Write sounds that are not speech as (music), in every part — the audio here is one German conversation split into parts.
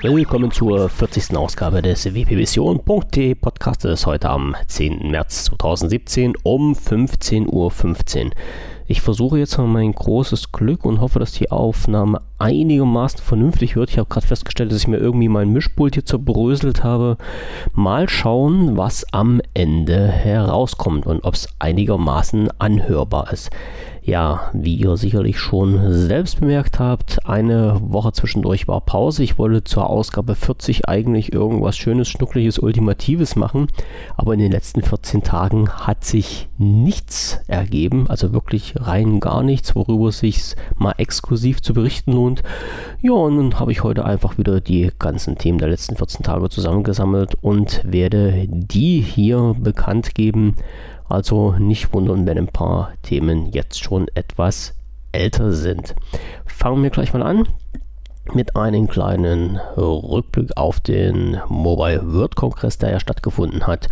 Willkommen zur 40. Ausgabe des wpvision.de Podcastes heute am 10. März 2017 um 15.15 Uhr. Ich versuche jetzt mal mein großes Glück und hoffe, dass die Aufnahme einigermaßen vernünftig wird. Ich habe gerade festgestellt, dass ich mir irgendwie mein Mischpult hier zerbröselt habe. Mal schauen, was am Ende herauskommt und ob es einigermaßen anhörbar ist. Ja, wie ihr sicherlich schon selbst bemerkt habt, eine Woche zwischendurch war Pause. Ich wollte zur Ausgabe 40 eigentlich irgendwas Schönes, Schnuckliches, Ultimatives machen, aber in den letzten 14 Tagen hat sich nichts ergeben, also wirklich rein gar nichts, worüber es sich mal exklusiv zu berichten lohnt. Ja, und dann habe ich heute einfach wieder die ganzen Themen der letzten 14 Tage zusammengesammelt und werde die hier bekannt geben. Also nicht wundern, wenn ein paar Themen jetzt schon etwas älter sind. Fangen wir gleich mal an mit einem kleinen Rückblick auf den Mobile World Kongress, der ja stattgefunden hat.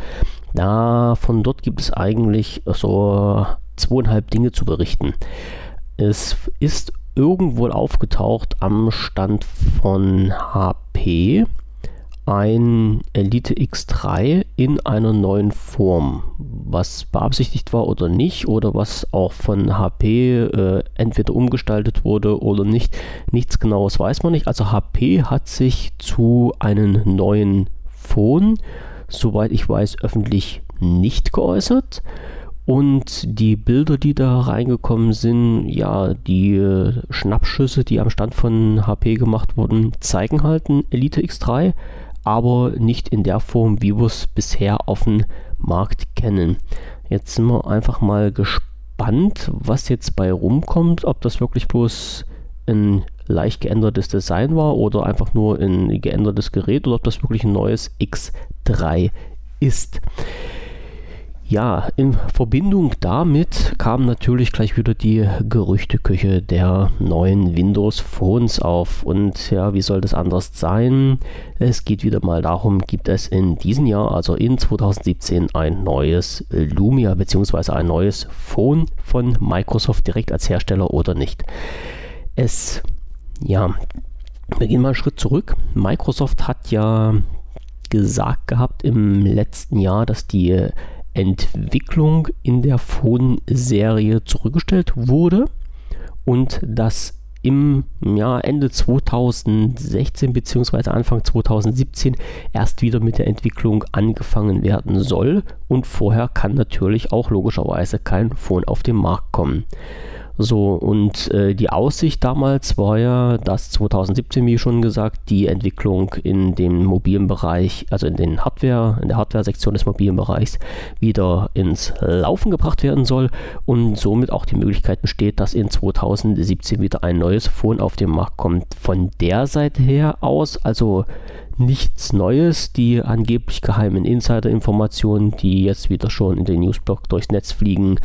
Da von dort gibt es eigentlich so zweieinhalb Dinge zu berichten. Es ist irgendwo aufgetaucht am Stand von HP ein Elite X3 in einer neuen Form, was beabsichtigt war oder nicht, oder was auch von HP äh, entweder umgestaltet wurde oder nicht. Nichts genaues weiß man nicht. Also HP hat sich zu einem neuen Phone, soweit ich weiß, öffentlich nicht geäußert. Und die Bilder, die da reingekommen sind, ja, die äh, Schnappschüsse, die am Stand von HP gemacht wurden, zeigen halt ein Elite X3 aber nicht in der Form, wie wir es bisher auf dem Markt kennen. Jetzt sind wir einfach mal gespannt, was jetzt bei rumkommt, ob das wirklich bloß ein leicht geändertes Design war oder einfach nur ein geändertes Gerät oder ob das wirklich ein neues X3 ist. Ja, in Verbindung damit kam natürlich gleich wieder die Gerüchteküche der neuen Windows Phones auf. Und ja, wie soll das anders sein? Es geht wieder mal darum, gibt es in diesem Jahr, also in 2017, ein neues Lumia bzw. ein neues Phone von Microsoft direkt als Hersteller oder nicht. Es, ja, wir gehen mal einen Schritt zurück. Microsoft hat ja gesagt gehabt im letzten Jahr, dass die Entwicklung in der Phone-Serie zurückgestellt wurde und dass im Jahr Ende 2016 bzw. Anfang 2017 erst wieder mit der Entwicklung angefangen werden soll und vorher kann natürlich auch logischerweise kein Phone auf den Markt kommen. So, und äh, die Aussicht damals war ja, dass 2017, wie schon gesagt, die Entwicklung in dem mobilen Bereich, also in den Hardware, in der Hardware-Sektion des mobilen Bereichs, wieder ins Laufen gebracht werden soll und somit auch die Möglichkeit besteht, dass in 2017 wieder ein neues Phone auf den Markt kommt. Von der Seite her aus, also nichts Neues. Die angeblich geheimen Insider-Informationen, die jetzt wieder schon in den Newsblog durchs Netz fliegen,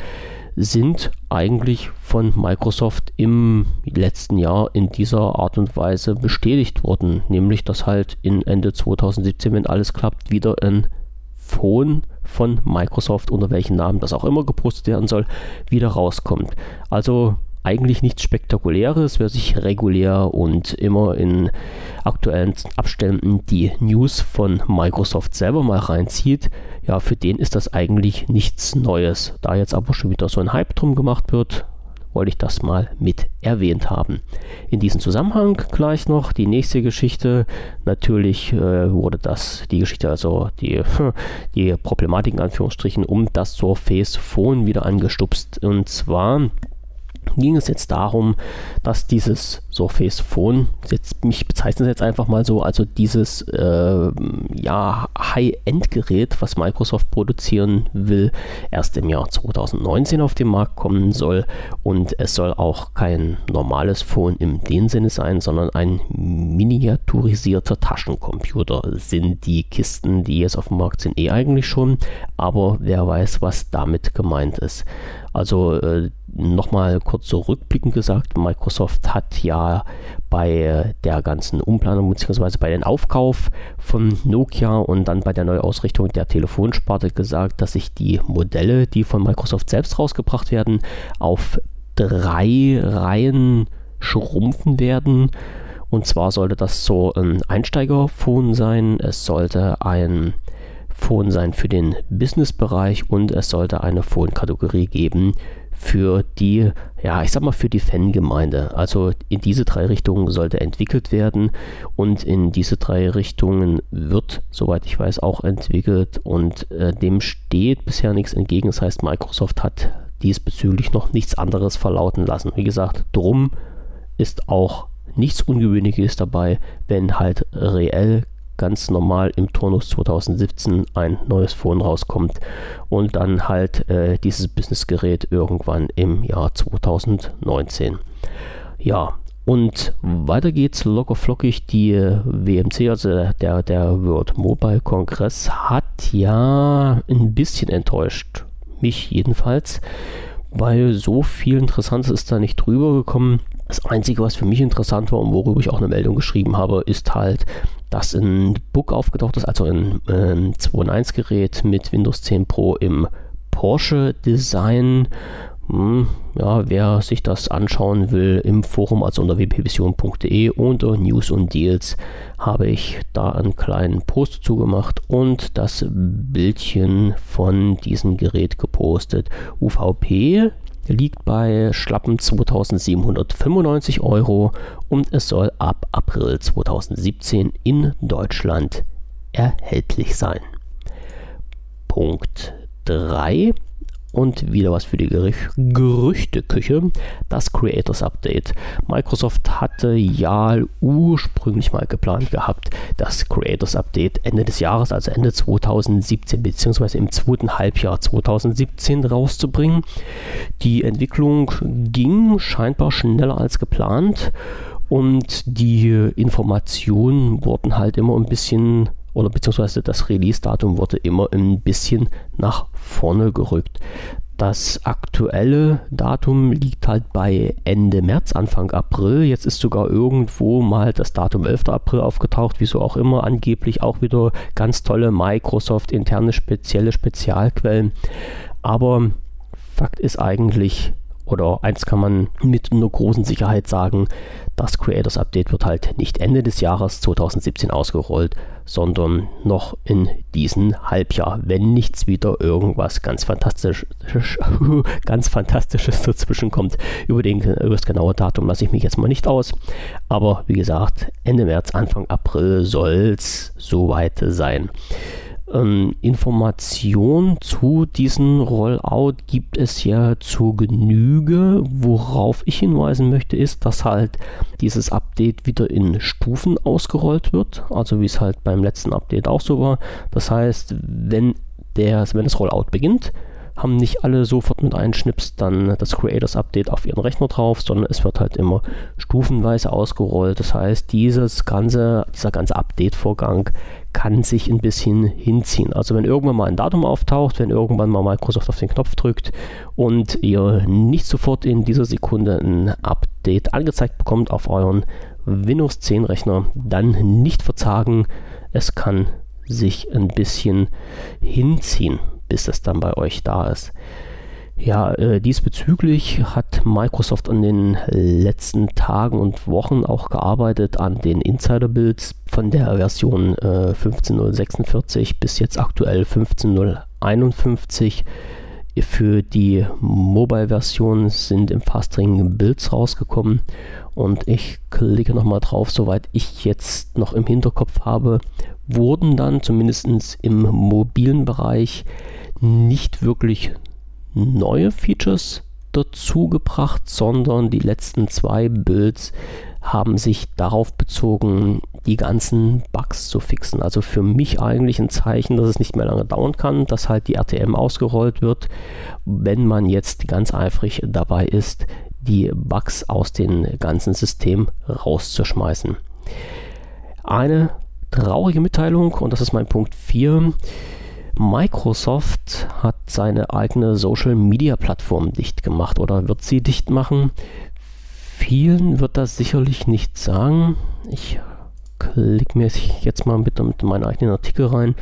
sind eigentlich von Microsoft im letzten Jahr in dieser Art und Weise bestätigt worden. Nämlich, dass halt in Ende 2017, wenn alles klappt, wieder ein Phone von Microsoft, unter welchem Namen das auch immer gepostet werden soll, wieder rauskommt. Also eigentlich nichts Spektakuläres, wer sich regulär und immer in aktuellen Abständen die News von Microsoft selber mal reinzieht, ja, für den ist das eigentlich nichts Neues. Da jetzt aber schon wieder so ein Hype drum gemacht wird, wollte ich das mal mit erwähnt haben. In diesem Zusammenhang gleich noch die nächste Geschichte. Natürlich äh, wurde das, die Geschichte, also die, (laughs) die Problematik in Anführungsstrichen um das Surface Phone wieder angestupst. Und zwar ging es jetzt darum, dass dieses Surface Phone, jetzt, mich bezeichnet es jetzt einfach mal so, also dieses äh, ja, High-End-Gerät, was Microsoft produzieren will, erst im Jahr 2019 auf den Markt kommen soll. Und es soll auch kein normales Phone im dem Sinne sein, sondern ein miniaturisierter Taschencomputer. Sind die Kisten, die jetzt auf dem Markt sind, eh eigentlich schon, aber wer weiß, was damit gemeint ist. Also äh, nochmal kurz so rückblickend gesagt, Microsoft hat ja bei der ganzen Umplanung bzw. bei dem Aufkauf von Nokia und dann bei der Neuausrichtung der Telefonsparte gesagt, dass sich die Modelle, die von Microsoft selbst rausgebracht werden, auf drei Reihen schrumpfen werden Und zwar sollte das so ein Einsteigerphone sein. Es sollte ein Phone sein für den Business-Bereich und es sollte eine Phone-Kategorie geben für die, ja, ich sag mal, für die Fangemeinde. Also in diese drei Richtungen sollte entwickelt werden und in diese drei Richtungen wird, soweit ich weiß, auch entwickelt und äh, dem steht bisher nichts entgegen. Das heißt, Microsoft hat diesbezüglich noch nichts anderes verlauten lassen. Wie gesagt, drum ist auch nichts Ungewöhnliches dabei, wenn halt reell ganz normal im Turnus 2017 ein neues Phone rauskommt und dann halt äh, dieses Businessgerät irgendwann im Jahr 2019. Ja, und weiter geht's locker flockig. Die WMC, also der, der World Mobile Kongress, hat ja ein bisschen enttäuscht. Mich jedenfalls, weil so viel Interessantes ist da nicht drüber gekommen. Das Einzige, was für mich interessant war und worüber ich auch eine Meldung geschrieben habe, ist halt, dass ein Book aufgetaucht ist, also ein ähm, 2.1-Gerät mit Windows 10 Pro im Porsche-Design. Hm, ja, wer sich das anschauen will im Forum, also unter wpvision.de unter News und Deals, habe ich da einen kleinen Post zugemacht und das Bildchen von diesem Gerät gepostet. UVP liegt bei schlappen 2795 Euro und es soll ab April 2017 in Deutschland erhältlich sein. Punkt 3 und wieder was für die Gerüch Gerüchteküche, das Creators Update. Microsoft hatte ja ursprünglich mal geplant gehabt, das Creators Update Ende des Jahres, also Ende 2017 bzw. im zweiten Halbjahr 2017 rauszubringen. Die Entwicklung ging scheinbar schneller als geplant und die Informationen wurden halt immer ein bisschen oder beziehungsweise das Release-Datum wurde immer ein bisschen nach vorne gerückt. Das aktuelle Datum liegt halt bei Ende März, Anfang April. Jetzt ist sogar irgendwo mal das Datum 11. April aufgetaucht, wieso auch immer. Angeblich auch wieder ganz tolle Microsoft-interne spezielle Spezialquellen. Aber Fakt ist eigentlich, oder eins kann man mit einer großen Sicherheit sagen, das Creators Update wird halt nicht Ende des Jahres 2017 ausgerollt, sondern noch in diesem Halbjahr, wenn nichts wieder irgendwas ganz Fantastisches, (laughs) ganz Fantastisches dazwischen kommt. Über, den, über das genaue Datum lasse ich mich jetzt mal nicht aus. Aber wie gesagt, Ende März, Anfang April soll es soweit sein. Ähm, Informationen zu diesem Rollout gibt es ja zur Genüge. Worauf ich hinweisen möchte, ist, dass halt dieses Update wieder in Stufen ausgerollt wird. Also wie es halt beim letzten Update auch so war. Das heißt, wenn, der, wenn das Rollout beginnt, haben nicht alle sofort mit einem Schnips dann das Creators Update auf ihren Rechner drauf, sondern es wird halt immer stufenweise ausgerollt. Das heißt, dieses ganze, dieser ganze Update-Vorgang kann sich ein bisschen hinziehen. Also wenn irgendwann mal ein Datum auftaucht, wenn irgendwann mal Microsoft auf den Knopf drückt und ihr nicht sofort in dieser Sekunde ein Update angezeigt bekommt auf euren Windows 10 Rechner, dann nicht verzagen. Es kann sich ein bisschen hinziehen bis es dann bei euch da ist. Ja, äh, diesbezüglich hat Microsoft in den letzten Tagen und Wochen auch gearbeitet an den Insider-Builds von der Version äh, 15.046 bis jetzt aktuell 15.051. Für die Mobile-Version sind im Fastring Builds rausgekommen. Und ich klicke nochmal drauf, soweit ich jetzt noch im Hinterkopf habe, wurden dann zumindest im mobilen Bereich nicht wirklich neue Features dazu gebracht, sondern die letzten zwei Builds haben sich darauf bezogen, die ganzen Bugs zu fixen. Also für mich eigentlich ein Zeichen, dass es nicht mehr lange dauern kann, dass halt die RTM ausgerollt wird, wenn man jetzt ganz eifrig dabei ist, die Bugs aus dem ganzen System rauszuschmeißen. Eine traurige Mitteilung, und das ist mein Punkt 4. Microsoft hat seine eigene Social Media Plattform dicht gemacht oder wird sie dicht machen. Vielen wird das sicherlich nicht sagen. Ich klicke mir jetzt mal mit, mit meinen eigenen Artikel rein.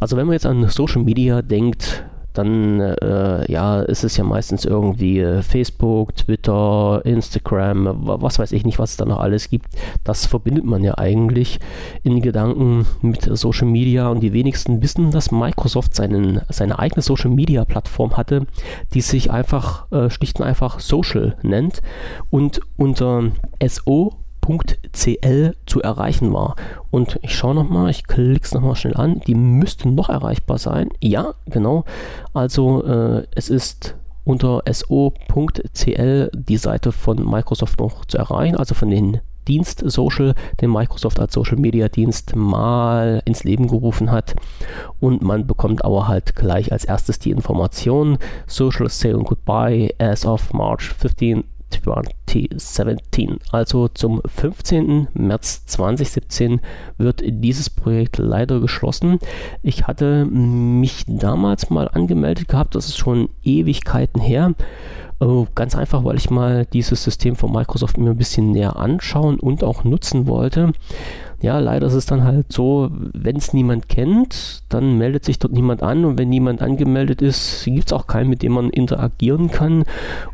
Also wenn man jetzt an Social Media denkt, dann äh, ja, ist es ja meistens irgendwie äh, Facebook, Twitter, Instagram, was weiß ich nicht, was es da noch alles gibt. Das verbindet man ja eigentlich in Gedanken mit Social Media und die wenigsten wissen, dass Microsoft seinen, seine eigene Social Media Plattform hatte, die sich einfach äh, schlicht und einfach Social nennt und unter SO .cl zu erreichen war. Und ich schaue nochmal, ich klicke es nochmal schnell an, die müsste noch erreichbar sein. Ja, genau. Also äh, es ist unter so.cl die Seite von Microsoft noch zu erreichen, also von den Dienst Social, den Microsoft als Social Media Dienst mal ins Leben gerufen hat. Und man bekommt aber halt gleich als erstes die Information: Social Saying Goodbye as of March 15, 2017. Also zum 15. März 2017 wird dieses Projekt leider geschlossen. Ich hatte mich damals mal angemeldet gehabt, das ist schon Ewigkeiten her. Oh, ganz einfach, weil ich mal dieses System von Microsoft mir ein bisschen näher anschauen und auch nutzen wollte. Ja, leider ist es dann halt so, wenn es niemand kennt, dann meldet sich dort niemand an und wenn niemand angemeldet ist, gibt es auch keinen, mit dem man interagieren kann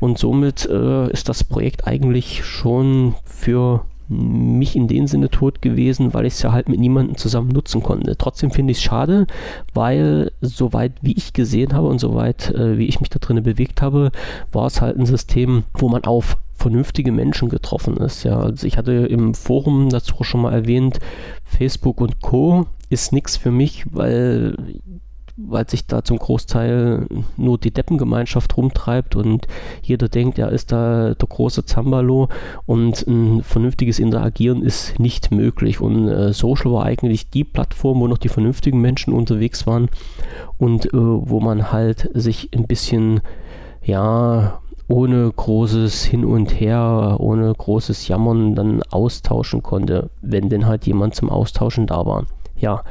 und somit äh, ist das Projekt eigentlich schon für mich in dem Sinne tot gewesen, weil ich es ja halt mit niemandem zusammen nutzen konnte. Trotzdem finde ich es schade, weil soweit wie ich gesehen habe und soweit äh, wie ich mich da drinnen bewegt habe, war es halt ein System, wo man auf vernünftige Menschen getroffen ist. Ja, also ich hatte im Forum dazu schon mal erwähnt, Facebook und Co. ist nichts für mich, weil weil sich da zum Großteil nur die Deppengemeinschaft rumtreibt und jeder denkt, er ist da der große Zambalo und ein vernünftiges Interagieren ist nicht möglich. Und äh, Social war eigentlich die Plattform, wo noch die vernünftigen Menschen unterwegs waren und äh, wo man halt sich ein bisschen, ja, ohne großes Hin und Her, ohne großes Jammern dann austauschen konnte, wenn denn halt jemand zum Austauschen da war. Ja,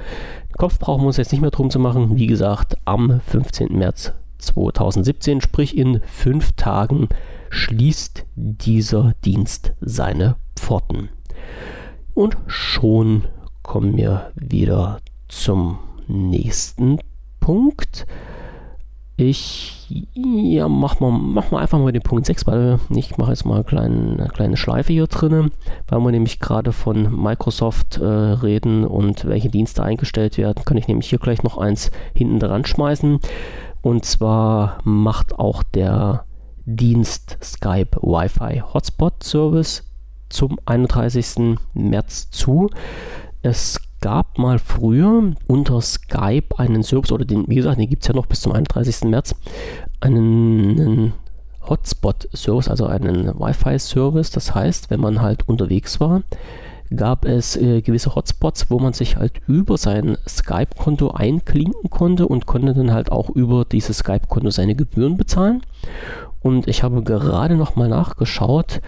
Kopf brauchen wir uns jetzt nicht mehr drum zu machen. Wie gesagt, am 15. März 2017, sprich in fünf Tagen, schließt dieser Dienst seine Pforten. Und schon kommen wir wieder zum nächsten Punkt. Ich ja, mach mal, mach mal einfach mal den Punkt 6, weil ich mache jetzt mal eine kleine, eine kleine Schleife hier drin, weil wir nämlich gerade von Microsoft äh, reden und welche Dienste eingestellt werden, kann ich nämlich hier gleich noch eins hinten dran schmeißen. Und zwar macht auch der Dienst Skype Wi-Fi Hotspot Service zum 31. März zu. Es gab mal früher unter Skype einen Service, oder den, wie gesagt, den gibt es ja noch bis zum 31. März, einen, einen Hotspot-Service, also einen Wi-Fi-Service. Das heißt, wenn man halt unterwegs war, gab es äh, gewisse Hotspots, wo man sich halt über sein Skype-Konto einklinken konnte und konnte dann halt auch über dieses Skype-Konto seine Gebühren bezahlen. Und ich habe gerade noch mal nachgeschaut,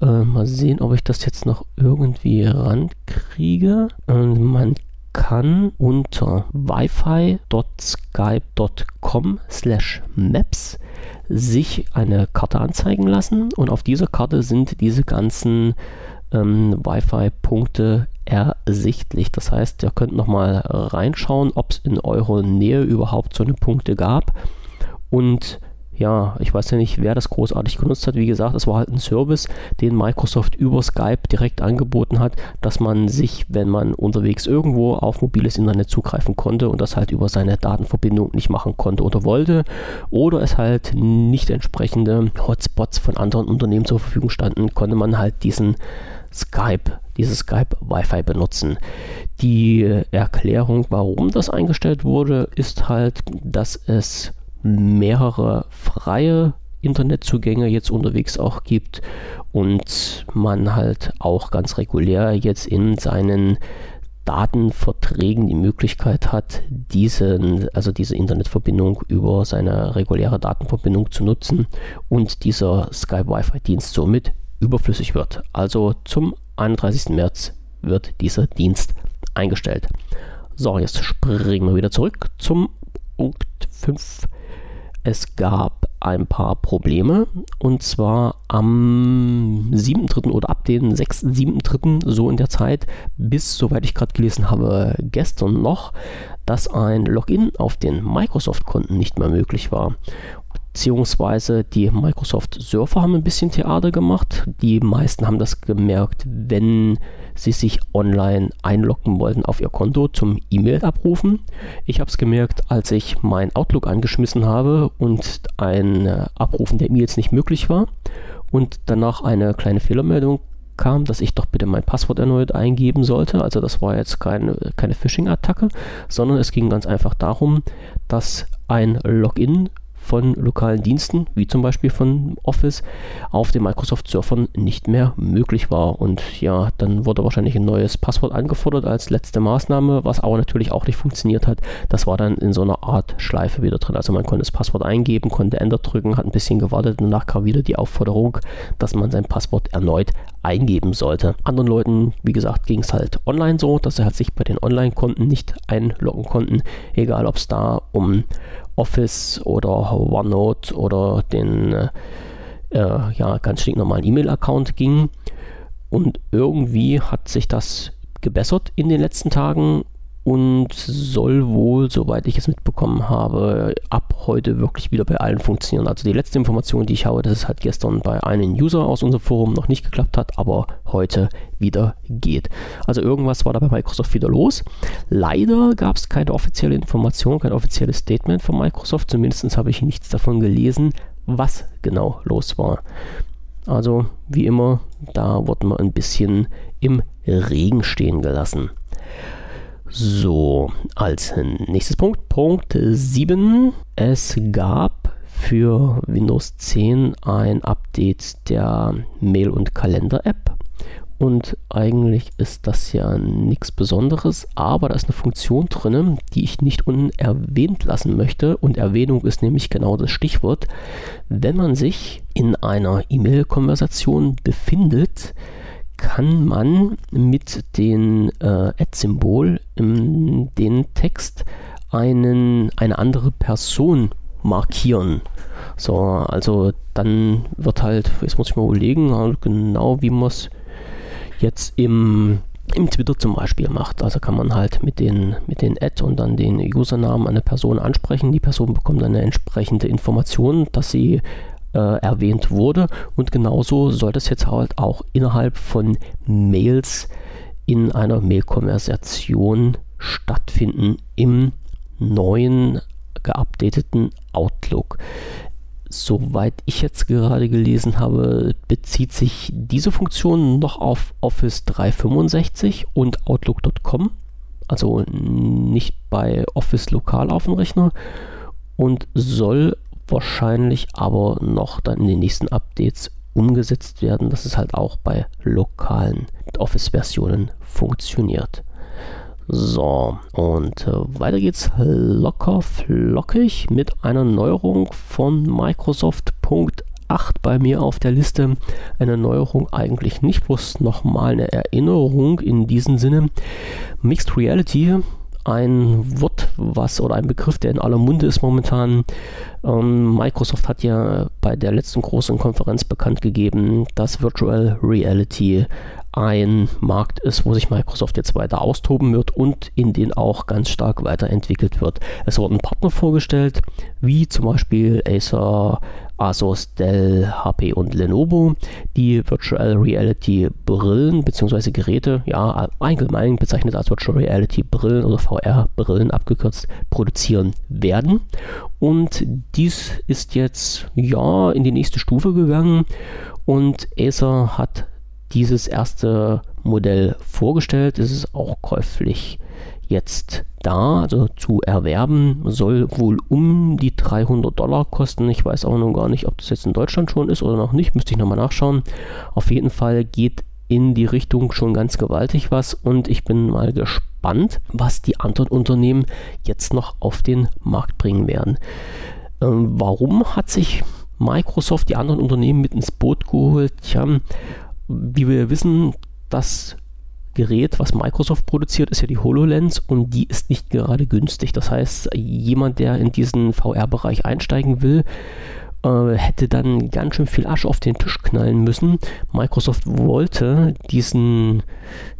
äh, mal sehen, ob ich das jetzt noch irgendwie rankriege. Und man kann unter wifi.skype.com slash maps sich eine Karte anzeigen lassen und auf dieser Karte sind diese ganzen ähm, Wi-Fi-Punkte ersichtlich. Das heißt, ihr könnt nochmal reinschauen, ob es in eurer Nähe überhaupt so eine Punkte gab und ja, ich weiß ja nicht, wer das großartig genutzt hat. Wie gesagt, es war halt ein Service, den Microsoft über Skype direkt angeboten hat, dass man sich, wenn man unterwegs irgendwo auf mobiles Internet zugreifen konnte und das halt über seine Datenverbindung nicht machen konnte oder wollte, oder es halt nicht entsprechende Hotspots von anderen Unternehmen zur Verfügung standen, konnte man halt diesen Skype, dieses Skype Wi-Fi benutzen. Die Erklärung, warum das eingestellt wurde, ist halt, dass es mehrere freie Internetzugänge jetzt unterwegs auch gibt und man halt auch ganz regulär jetzt in seinen Datenverträgen die Möglichkeit hat, diesen, also diese Internetverbindung über seine reguläre Datenverbindung zu nutzen und dieser Skype Wi-Fi Dienst somit überflüssig wird. Also zum 31. März wird dieser Dienst eingestellt. So, jetzt springen wir wieder zurück zum 5 es gab ein paar Probleme. Und zwar am 7.3. oder ab dem 6., 7.3. so in der Zeit, bis, soweit ich gerade gelesen habe, gestern noch, dass ein Login auf den Microsoft-Konten nicht mehr möglich war beziehungsweise die Microsoft-Surfer haben ein bisschen Theater gemacht. Die meisten haben das gemerkt, wenn sie sich online einloggen wollten auf ihr Konto zum E-Mail abrufen. Ich habe es gemerkt, als ich mein Outlook angeschmissen habe und ein äh, Abrufen der E-Mails nicht möglich war und danach eine kleine Fehlermeldung kam, dass ich doch bitte mein Passwort erneut eingeben sollte. Also das war jetzt keine, keine Phishing-Attacke, sondern es ging ganz einfach darum, dass ein Login von lokalen Diensten, wie zum Beispiel von Office, auf den Microsoft-Surfern nicht mehr möglich war. Und ja, dann wurde wahrscheinlich ein neues Passwort angefordert als letzte Maßnahme, was aber natürlich auch nicht funktioniert hat. Das war dann in so einer Art Schleife wieder drin. Also man konnte das Passwort eingeben, konnte Enter drücken, hat ein bisschen gewartet und danach kam wieder die Aufforderung, dass man sein Passwort erneut eingeben sollte. Anderen Leuten, wie gesagt, ging es halt online so, dass sie halt sich bei den Online-Konten nicht einloggen konnten, egal ob es da um Office oder OneNote oder den äh, äh, ja, ganz stinknormalen E-Mail-Account ging. Und irgendwie hat sich das gebessert in den letzten Tagen und soll wohl, soweit ich es mitbekommen habe, ab heute wirklich wieder bei allen funktionieren. Also die letzte Information, die ich habe, dass es halt gestern bei einem User aus unserem Forum noch nicht geklappt hat, aber heute wieder geht. Also irgendwas war da bei Microsoft wieder los. Leider gab es keine offizielle Information, kein offizielles Statement von Microsoft. Zumindest habe ich nichts davon gelesen, was genau los war. Also wie immer, da wurden wir ein bisschen im Regen stehen gelassen. So, als nächstes Punkt, Punkt 7. Es gab für Windows 10 ein Update der Mail- und Kalender-App. Und eigentlich ist das ja nichts Besonderes, aber da ist eine Funktion drin, die ich nicht unerwähnt lassen möchte. Und Erwähnung ist nämlich genau das Stichwort. Wenn man sich in einer E-Mail-Konversation befindet, kann man mit dem äh, Ad-Symbol den Text einen, eine andere Person markieren. So, also dann wird halt, jetzt muss ich mal überlegen, halt genau wie man es jetzt im, im Twitter zum Beispiel macht. Also kann man halt mit den, mit den Ad und dann den Usernamen eine Person ansprechen. Die Person bekommt dann eine entsprechende Information, dass sie äh, erwähnt wurde. Und genauso soll das jetzt halt auch innerhalb von Mails in einer Mail-Konversation stattfinden im neuen geupdateten Outlook. Soweit ich jetzt gerade gelesen habe, bezieht sich diese Funktion noch auf Office 365 und Outlook.com, also nicht bei Office lokal auf dem Rechner und soll wahrscheinlich aber noch dann in den nächsten Updates umgesetzt werden, dass es halt auch bei lokalen Office-Versionen funktioniert. So, und äh, weiter geht's locker flockig mit einer Neuerung von Microsoft Punkt 8 bei mir auf der Liste. Eine Neuerung eigentlich nicht, bloß nochmal eine Erinnerung in diesem Sinne. Mixed Reality ein Wort, was oder ein Begriff, der in aller Munde ist momentan. Ähm, Microsoft hat ja bei der letzten großen Konferenz bekannt gegeben, dass Virtual Reality ein Markt ist, wo sich Microsoft jetzt weiter austoben wird und in den auch ganz stark weiterentwickelt wird. Es wurden Partner vorgestellt, wie zum Beispiel Acer, Asus, Dell, HP und Lenovo, die Virtual Reality Brillen bzw. Geräte, ja allgemein bezeichnet als Virtual Reality Brillen oder VR Brillen abgekürzt, produzieren werden. Und dies ist jetzt ja in die nächste Stufe gegangen und Acer hat dieses erste Modell vorgestellt. Es ist auch käuflich jetzt da, also zu erwerben, soll wohl um die 300 Dollar kosten. Ich weiß auch noch gar nicht, ob das jetzt in Deutschland schon ist oder noch nicht, müsste ich nochmal nachschauen. Auf jeden Fall geht in die Richtung schon ganz gewaltig was und ich bin mal gespannt, was die anderen Unternehmen jetzt noch auf den Markt bringen werden. Ähm, warum hat sich Microsoft die anderen Unternehmen mit ins Boot geholt? Tja, wie wir wissen, das Gerät, was Microsoft produziert, ist ja die HoloLens und die ist nicht gerade günstig. Das heißt, jemand, der in diesen VR-Bereich einsteigen will äh, hätte dann ganz schön viel Asche auf den Tisch knallen müssen. Microsoft wollte diesen,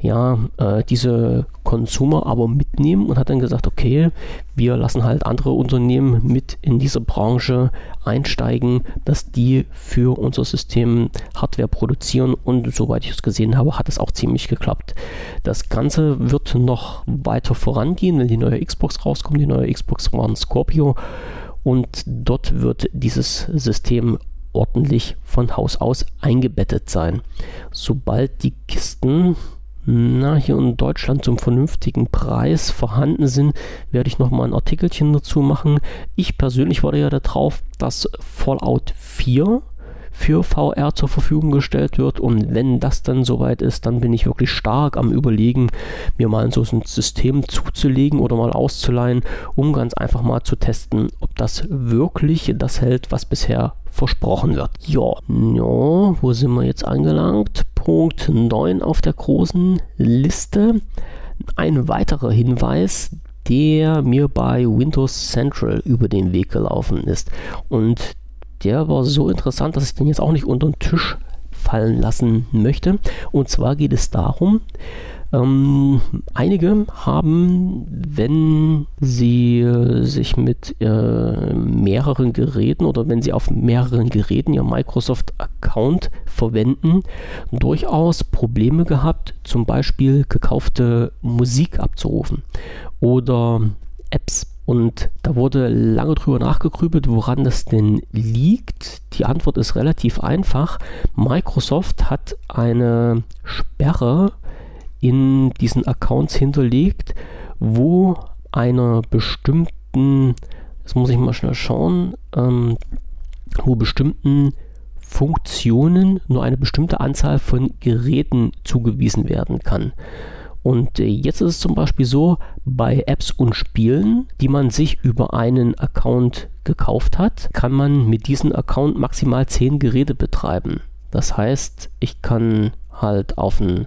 ja, äh, diese Consumer aber mitnehmen und hat dann gesagt, okay, wir lassen halt andere Unternehmen mit in diese Branche einsteigen, dass die für unser System Hardware produzieren und soweit ich es gesehen habe, hat es auch ziemlich geklappt. Das Ganze wird noch weiter vorangehen, wenn die neue Xbox rauskommt, die neue Xbox One Scorpio und dort wird dieses System ordentlich von Haus aus eingebettet sein. Sobald die Kisten na, hier in Deutschland zum vernünftigen Preis vorhanden sind, werde ich nochmal ein Artikelchen dazu machen. Ich persönlich warte ja darauf, dass Fallout 4 für VR zur Verfügung gestellt wird. Und wenn das dann soweit ist, dann bin ich wirklich stark am Überlegen, mir mal so ein System zuzulegen oder mal auszuleihen, um ganz einfach mal zu testen, ob das wirklich das hält, was bisher versprochen wird. Ja, ja wo sind wir jetzt angelangt? Punkt 9 auf der großen Liste. Ein weiterer Hinweis, der mir bei Windows Central über den Weg gelaufen ist. Und der war so interessant, dass ich den jetzt auch nicht unter den Tisch fallen lassen möchte. Und zwar geht es darum, ähm, einige haben, wenn sie äh, sich mit äh, mehreren Geräten oder wenn sie auf mehreren Geräten ihr Microsoft-Account verwenden, durchaus Probleme gehabt, zum Beispiel gekaufte Musik abzurufen oder Apps und da wurde lange drüber nachgegrübelt, woran das denn liegt. Die Antwort ist relativ einfach. Microsoft hat eine Sperre in diesen Accounts hinterlegt, wo einer bestimmten, das muss ich mal schnell schauen, ähm, wo bestimmten Funktionen nur eine bestimmte Anzahl von Geräten zugewiesen werden kann. Und äh, jetzt ist es zum Beispiel so, bei Apps und Spielen, die man sich über einen Account gekauft hat, kann man mit diesem Account maximal 10 Geräte betreiben. Das heißt, ich kann halt auf ein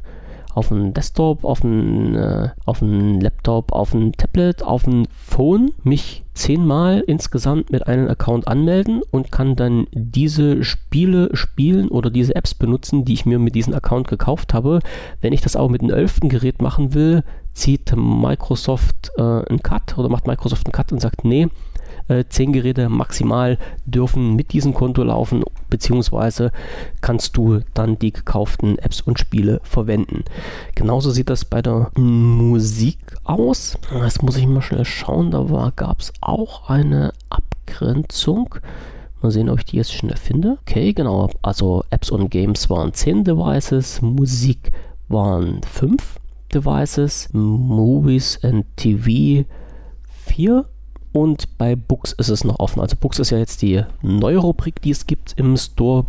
auf einem Desktop, auf einem, äh, auf einem Laptop, auf einem Tablet, auf einem Phone mich zehnmal insgesamt mit einem Account anmelden und kann dann diese Spiele spielen oder diese Apps benutzen, die ich mir mit diesem Account gekauft habe. Wenn ich das auch mit einem elften Gerät machen will, zieht Microsoft äh, einen Cut oder macht Microsoft einen Cut und sagt, nee, äh, 10 Geräte maximal dürfen mit diesem Konto laufen, beziehungsweise kannst du dann die gekauften Apps und Spiele verwenden. Genauso sieht das bei der Musik aus. Das muss ich mal schnell schauen. Da gab es auch eine Abgrenzung. Mal sehen, ob ich die jetzt schnell finde. Okay, genau. Also Apps und Games waren 10 Devices, Musik waren 5 Devices, Movies and TV 4 und bei Books ist es noch offen. Also Books ist ja jetzt die neue Rubrik, die es gibt im Store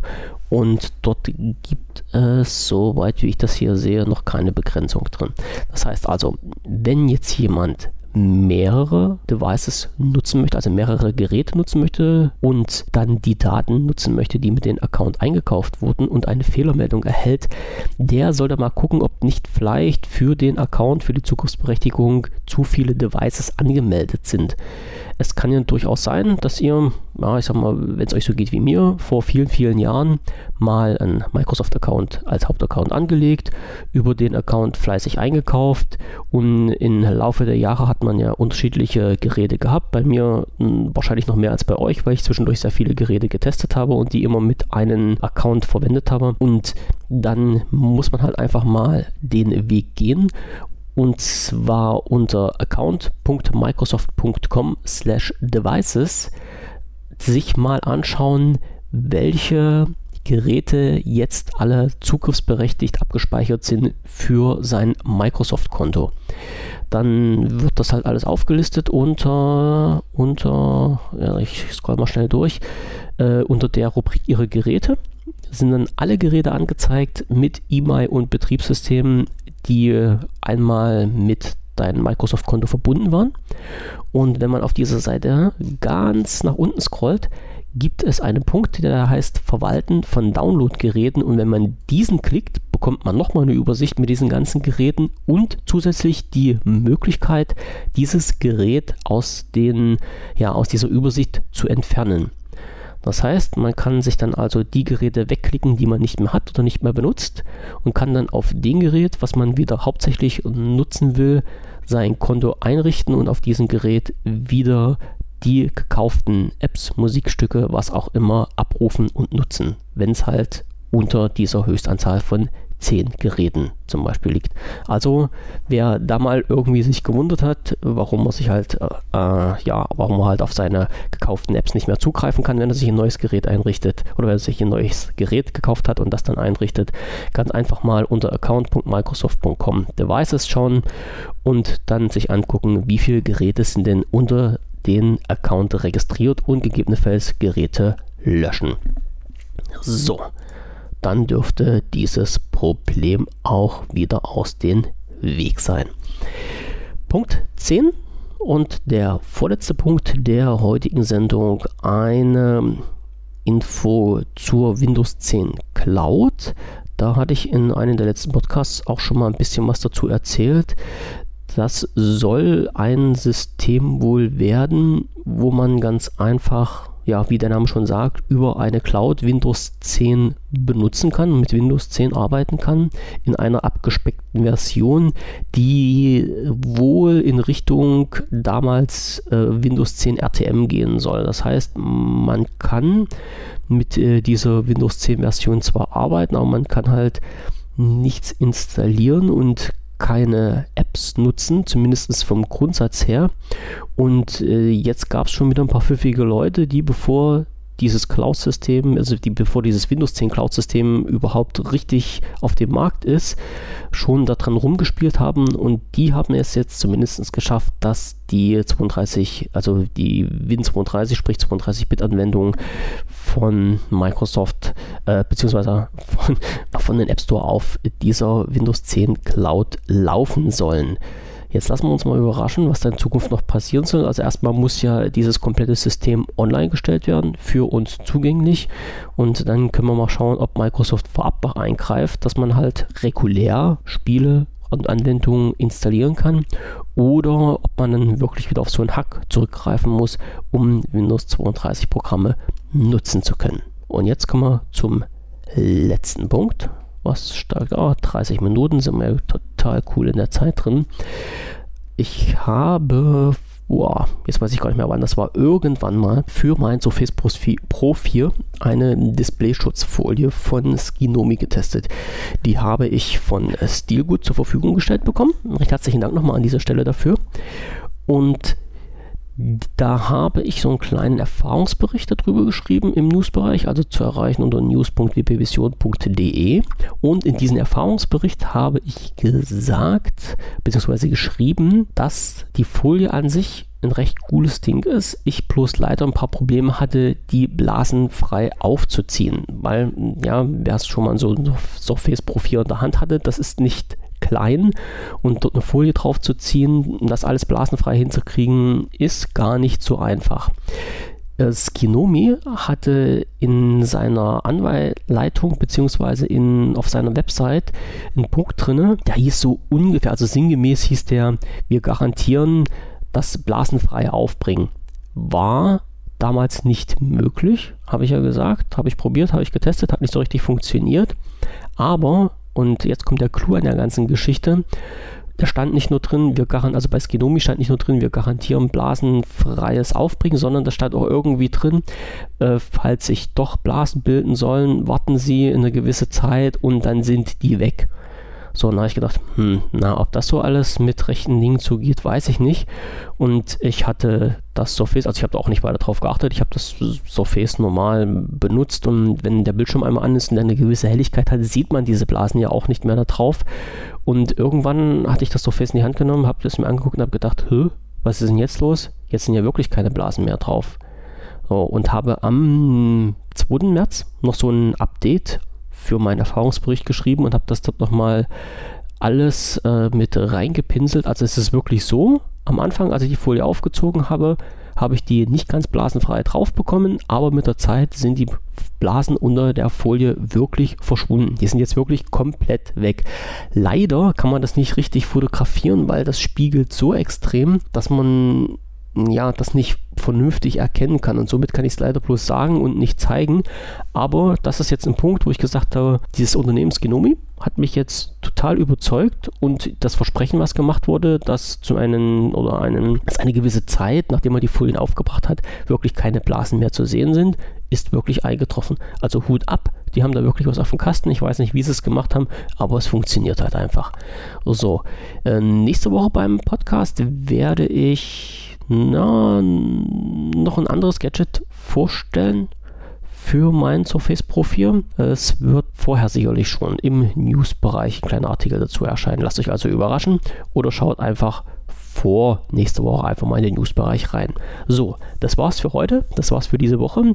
und dort gibt es, soweit wie ich das hier sehe, noch keine Begrenzung drin. Das heißt also, wenn jetzt jemand mehrere Devices nutzen möchte, also mehrere Geräte nutzen möchte und dann die Daten nutzen möchte, die mit dem Account eingekauft wurden und eine Fehlermeldung erhält, der sollte mal gucken, ob nicht vielleicht für den Account, für die Zugriffsberechtigung zu viele Devices angemeldet sind. Es kann ja durchaus sein, dass ihr, ja, ich sag mal, wenn es euch so geht wie mir, vor vielen, vielen Jahren mal einen Microsoft-Account als Hauptaccount angelegt, über den Account fleißig eingekauft und im Laufe der Jahre hat man ja unterschiedliche Geräte gehabt. Bei mir hm, wahrscheinlich noch mehr als bei euch, weil ich zwischendurch sehr viele Geräte getestet habe und die immer mit einem Account verwendet habe. Und dann muss man halt einfach mal den Weg gehen und zwar unter account.microsoft.com slash devices sich mal anschauen, welche Geräte jetzt alle zugriffsberechtigt abgespeichert sind für sein Microsoft-Konto. Dann wird das halt alles aufgelistet unter, unter ja, ich scroll mal schnell durch, äh, unter der Rubrik Ihre Geräte sind dann alle Geräte angezeigt mit E-Mail und Betriebssystemen, die einmal mit deinem Microsoft-Konto verbunden waren. Und wenn man auf dieser Seite ganz nach unten scrollt, gibt es einen Punkt, der heißt Verwalten von Download-Geräten. Und wenn man diesen klickt, bekommt man nochmal eine Übersicht mit diesen ganzen Geräten und zusätzlich die Möglichkeit, dieses Gerät aus, den, ja, aus dieser Übersicht zu entfernen. Das heißt, man kann sich dann also die Geräte wegklicken, die man nicht mehr hat oder nicht mehr benutzt und kann dann auf den Gerät, was man wieder hauptsächlich nutzen will, sein Konto einrichten und auf diesem Gerät wieder die gekauften Apps, Musikstücke, was auch immer abrufen und nutzen, wenn es halt unter dieser Höchstanzahl von 10 Geräten zum Beispiel liegt. Also wer da mal irgendwie sich gewundert hat, warum man sich halt, äh, äh, ja, warum man halt auf seine gekauften Apps nicht mehr zugreifen kann, wenn er sich ein neues Gerät einrichtet oder wenn er sich ein neues Gerät gekauft hat und das dann einrichtet, ganz einfach mal unter account.microsoft.com Devices schauen und dann sich angucken, wie viele Geräte sind denn unter den Account registriert und gegebenenfalls Geräte löschen. So, dann dürfte dieses Problem auch wieder aus dem Weg sein. Punkt 10 und der vorletzte Punkt der heutigen Sendung eine Info zur Windows 10 Cloud. Da hatte ich in einem der letzten Podcasts auch schon mal ein bisschen was dazu erzählt. Das soll ein System wohl werden, wo man ganz einfach ja, wie der Name schon sagt, über eine Cloud Windows 10 benutzen kann, mit Windows 10 arbeiten kann, in einer abgespeckten Version, die wohl in Richtung damals äh, Windows 10 RTM gehen soll. Das heißt, man kann mit äh, dieser Windows 10 Version zwar arbeiten, aber man kann halt nichts installieren und keine Apps nutzen, zumindest vom Grundsatz her. Und äh, jetzt gab es schon wieder ein paar pfiffige Leute, die bevor dieses Cloud-System, also die, bevor dieses Windows 10 Cloud-System überhaupt richtig auf dem Markt ist, schon daran rumgespielt haben und die haben es jetzt zumindest geschafft, dass die 32, also die Win32, sprich 32-Bit-Anwendung von Microsoft äh, beziehungsweise von, von den App Store auf dieser Windows 10 Cloud laufen sollen. Jetzt lassen wir uns mal überraschen, was da in Zukunft noch passieren soll. Also erstmal muss ja dieses komplette System online gestellt werden, für uns zugänglich. Und dann können wir mal schauen, ob Microsoft vorab eingreift, dass man halt regulär Spiele und Anwendungen installieren kann oder ob man dann wirklich wieder auf so einen Hack zurückgreifen muss, um Windows 32 Programme nutzen zu können. Und jetzt kommen wir zum letzten Punkt was stark, oh, 30 Minuten sind wir total cool in der Zeit drin. Ich habe, boah, jetzt weiß ich gar nicht mehr wann, das war irgendwann mal für mein Surface Pro 4 eine Displayschutzfolie von Skinomi getestet. Die habe ich von Stilgut zur Verfügung gestellt bekommen. Recht herzlichen Dank nochmal an dieser Stelle dafür. Und da habe ich so einen kleinen Erfahrungsbericht darüber geschrieben im Newsbereich, also zu erreichen unter news.wpvision.de. Und in diesem Erfahrungsbericht habe ich gesagt, beziehungsweise geschrieben, dass die Folie an sich ein recht cooles Ding ist. Ich bloß leider ein paar Probleme hatte, die Blasen frei aufzuziehen. Weil, ja, wer es schon mal so ein Surface Pro 4 in der Hand hatte, das ist nicht klein und dort eine Folie drauf zu ziehen, um das alles blasenfrei hinzukriegen, ist gar nicht so einfach. Äh, Skinomi hatte in seiner Anleitung in, auf seiner Website einen Punkt drin, der hieß so ungefähr, also sinngemäß hieß der, wir garantieren das blasenfreie Aufbringen. War damals nicht möglich, habe ich ja gesagt, habe ich probiert, habe ich getestet, hat nicht so richtig funktioniert. Aber und jetzt kommt der Clou an der ganzen Geschichte. Da stand nicht nur drin, wir garantieren, also bei Skinomi stand nicht nur drin, wir garantieren blasenfreies Aufbringen, sondern da stand auch irgendwie drin, äh, falls sich doch Blasen bilden sollen, warten Sie eine gewisse Zeit und dann sind die weg. So, und da habe ich gedacht, hm, na, ob das so alles mit rechten Dingen zugeht, weiß ich nicht. Und ich hatte das Surface, also ich habe da auch nicht weiter drauf geachtet, ich habe das Surface normal benutzt und wenn der Bildschirm einmal an ist und eine gewisse Helligkeit hat, sieht man diese Blasen ja auch nicht mehr da drauf. Und irgendwann hatte ich das Surface in die Hand genommen, habe das mir angeguckt und habe gedacht, Hö, was ist denn jetzt los? Jetzt sind ja wirklich keine Blasen mehr drauf. So, und habe am 2. März noch so ein Update für meinen Erfahrungsbericht geschrieben und habe das dort nochmal alles äh, mit reingepinselt. Also es ist wirklich so, am Anfang, als ich die Folie aufgezogen habe, habe ich die nicht ganz blasenfrei drauf bekommen, aber mit der Zeit sind die Blasen unter der Folie wirklich verschwunden. Die sind jetzt wirklich komplett weg. Leider kann man das nicht richtig fotografieren, weil das spiegelt so extrem, dass man ja, das nicht vernünftig erkennen kann. Und somit kann ich es leider bloß sagen und nicht zeigen. Aber das ist jetzt ein Punkt, wo ich gesagt habe, dieses Unternehmens Genomi hat mich jetzt total überzeugt und das Versprechen, was gemacht wurde, dass zu einem oder einen, dass eine gewisse Zeit, nachdem man die Folien aufgebracht hat, wirklich keine Blasen mehr zu sehen sind, ist wirklich eingetroffen. Also Hut ab, die haben da wirklich was auf dem Kasten. Ich weiß nicht, wie sie es gemacht haben, aber es funktioniert halt einfach. So, äh, nächste Woche beim Podcast werde ich na, noch ein anderes Gadget vorstellen für mein Surface-Profil. Es wird vorher sicherlich schon im News-Bereich ein kleiner Artikel dazu erscheinen. Lasst euch also überraschen oder schaut einfach vor nächste Woche einfach mal in den News-Bereich rein. So, das war's für heute. Das war's für diese Woche.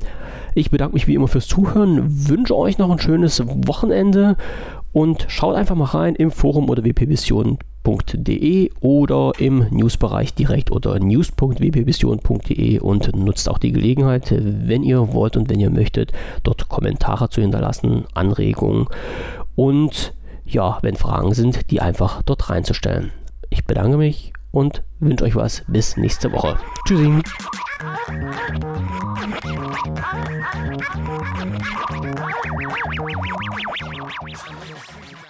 Ich bedanke mich wie immer fürs Zuhören, wünsche euch noch ein schönes Wochenende und schaut einfach mal rein im Forum oder wpvision.de www.wpvision.de oder im Newsbereich direkt oder news.wpvision.de und nutzt auch die Gelegenheit, wenn ihr wollt und wenn ihr möchtet, dort Kommentare zu hinterlassen, Anregungen und ja, wenn Fragen sind, die einfach dort reinzustellen. Ich bedanke mich und wünsche euch was. Bis nächste Woche. Tschüssi. Thank you.